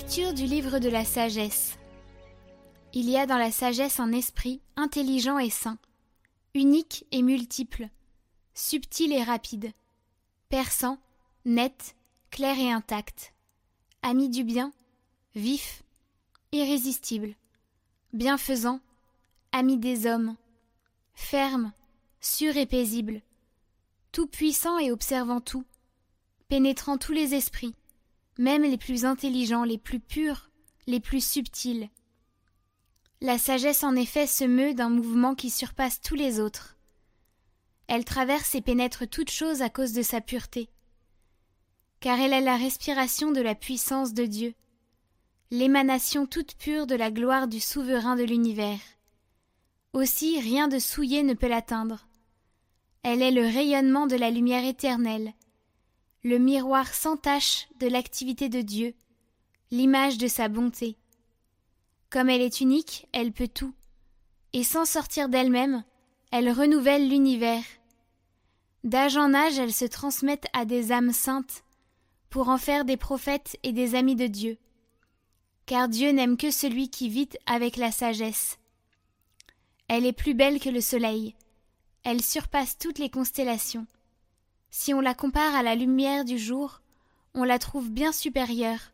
Lecture du livre de la sagesse. Il y a dans la sagesse un esprit intelligent et sain, unique et multiple, subtil et rapide, perçant, net, clair et intact, ami du bien, vif, irrésistible, bienfaisant, ami des hommes, ferme, sûr et paisible, tout puissant et observant tout, pénétrant tous les esprits, même les plus intelligents, les plus purs, les plus subtils. La sagesse en effet se meut d'un mouvement qui surpasse tous les autres. Elle traverse et pénètre toutes choses à cause de sa pureté. Car elle est la respiration de la puissance de Dieu, l'émanation toute pure de la gloire du souverain de l'univers. Aussi rien de souillé ne peut l'atteindre. Elle est le rayonnement de la lumière éternelle, le miroir sans tache de l'activité de Dieu, l'image de sa bonté. Comme elle est unique, elle peut tout, et sans sortir d'elle-même, elle renouvelle l'univers. D'âge en âge, elle se transmet à des âmes saintes, pour en faire des prophètes et des amis de Dieu. Car Dieu n'aime que celui qui vit avec la sagesse. Elle est plus belle que le soleil, elle surpasse toutes les constellations. Si on la compare à la lumière du jour, on la trouve bien supérieure,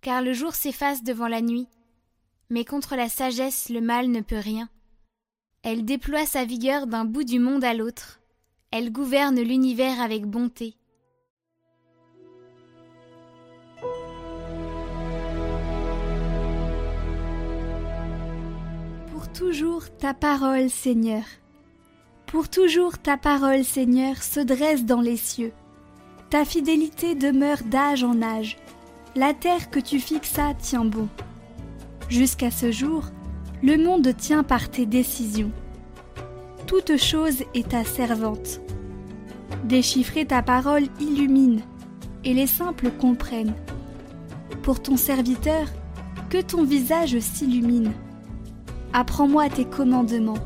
car le jour s'efface devant la nuit, mais contre la sagesse le mal ne peut rien. Elle déploie sa vigueur d'un bout du monde à l'autre, elle gouverne l'univers avec bonté. Pour toujours ta parole, Seigneur. Pour toujours ta parole, Seigneur, se dresse dans les cieux. Ta fidélité demeure d'âge en âge. La terre que tu fixas tient bon. Jusqu'à ce jour, le monde tient par tes décisions. Toute chose est ta servante. Déchiffrer ta parole illumine, et les simples comprennent. Pour ton serviteur, que ton visage s'illumine. Apprends-moi tes commandements.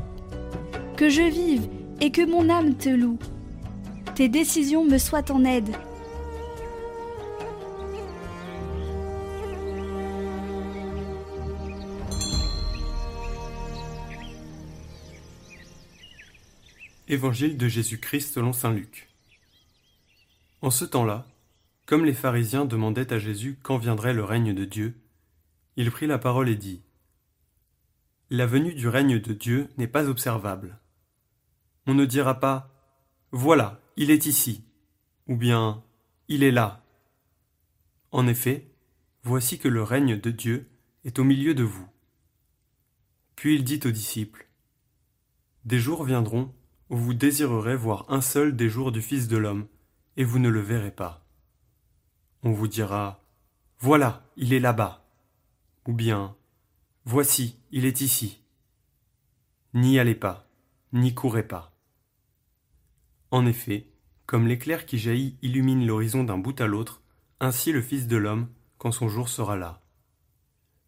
Que je vive et que mon âme te loue. Tes décisions me soient en aide. Évangile de Jésus-Christ selon Saint Luc. En ce temps-là, comme les pharisiens demandaient à Jésus quand viendrait le règne de Dieu, il prit la parole et dit La venue du règne de Dieu n'est pas observable on ne dira pas Voilà, il est ici, ou bien Il est là. En effet, voici que le règne de Dieu est au milieu de vous. Puis il dit aux disciples Des jours viendront où vous désirerez voir un seul des jours du Fils de l'homme, et vous ne le verrez pas. On vous dira Voilà, il est là-bas, ou bien Voici, il est ici. N'y allez pas, n'y courez pas. En effet, comme l'éclair qui jaillit illumine l'horizon d'un bout à l'autre, ainsi le Fils de l'homme, quand son jour sera là.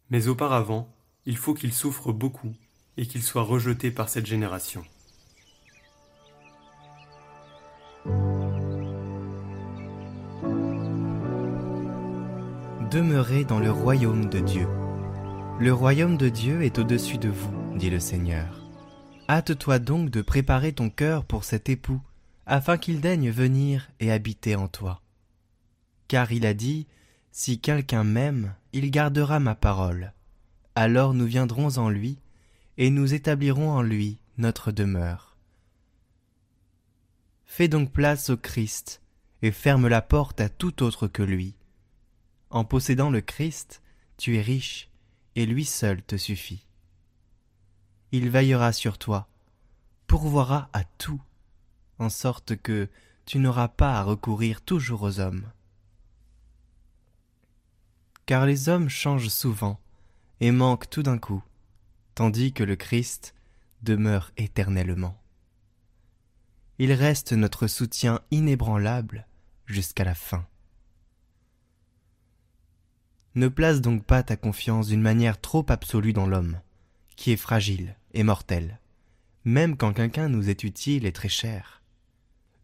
Mais auparavant, il faut qu'il souffre beaucoup et qu'il soit rejeté par cette génération. Demeurez dans le royaume de Dieu. Le royaume de Dieu est au-dessus de vous, dit le Seigneur. Hâte-toi donc de préparer ton cœur pour cet époux afin qu'il daigne venir et habiter en toi. Car il a dit, Si quelqu'un m'aime, il gardera ma parole. Alors nous viendrons en lui, et nous établirons en lui notre demeure. Fais donc place au Christ, et ferme la porte à tout autre que lui. En possédant le Christ, tu es riche, et lui seul te suffit. Il veillera sur toi, pourvoira à tout en sorte que tu n'auras pas à recourir toujours aux hommes. Car les hommes changent souvent et manquent tout d'un coup, tandis que le Christ demeure éternellement. Il reste notre soutien inébranlable jusqu'à la fin. Ne place donc pas ta confiance d'une manière trop absolue dans l'homme, qui est fragile et mortel, même quand quelqu'un nous est utile et très cher.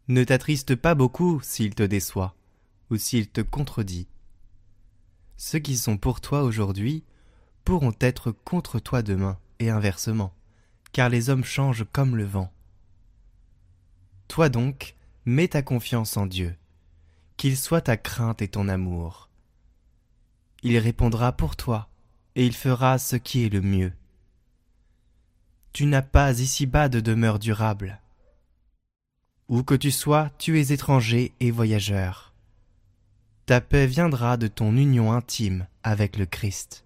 Ne t'attriste pas beaucoup s'il te déçoit, ou s'il te contredit. ceux qui sont pour toi aujourd'hui pourront être contre toi demain, et inversement, car les hommes changent comme le vent. Toi donc, mets ta confiance en Dieu, qu'il soit ta crainte et ton amour. Il répondra pour toi, et il fera ce qui est le mieux. Tu n'as pas ici-bas de demeure durable. Où que tu sois, tu es étranger et voyageur. Ta paix viendra de ton union intime avec le Christ.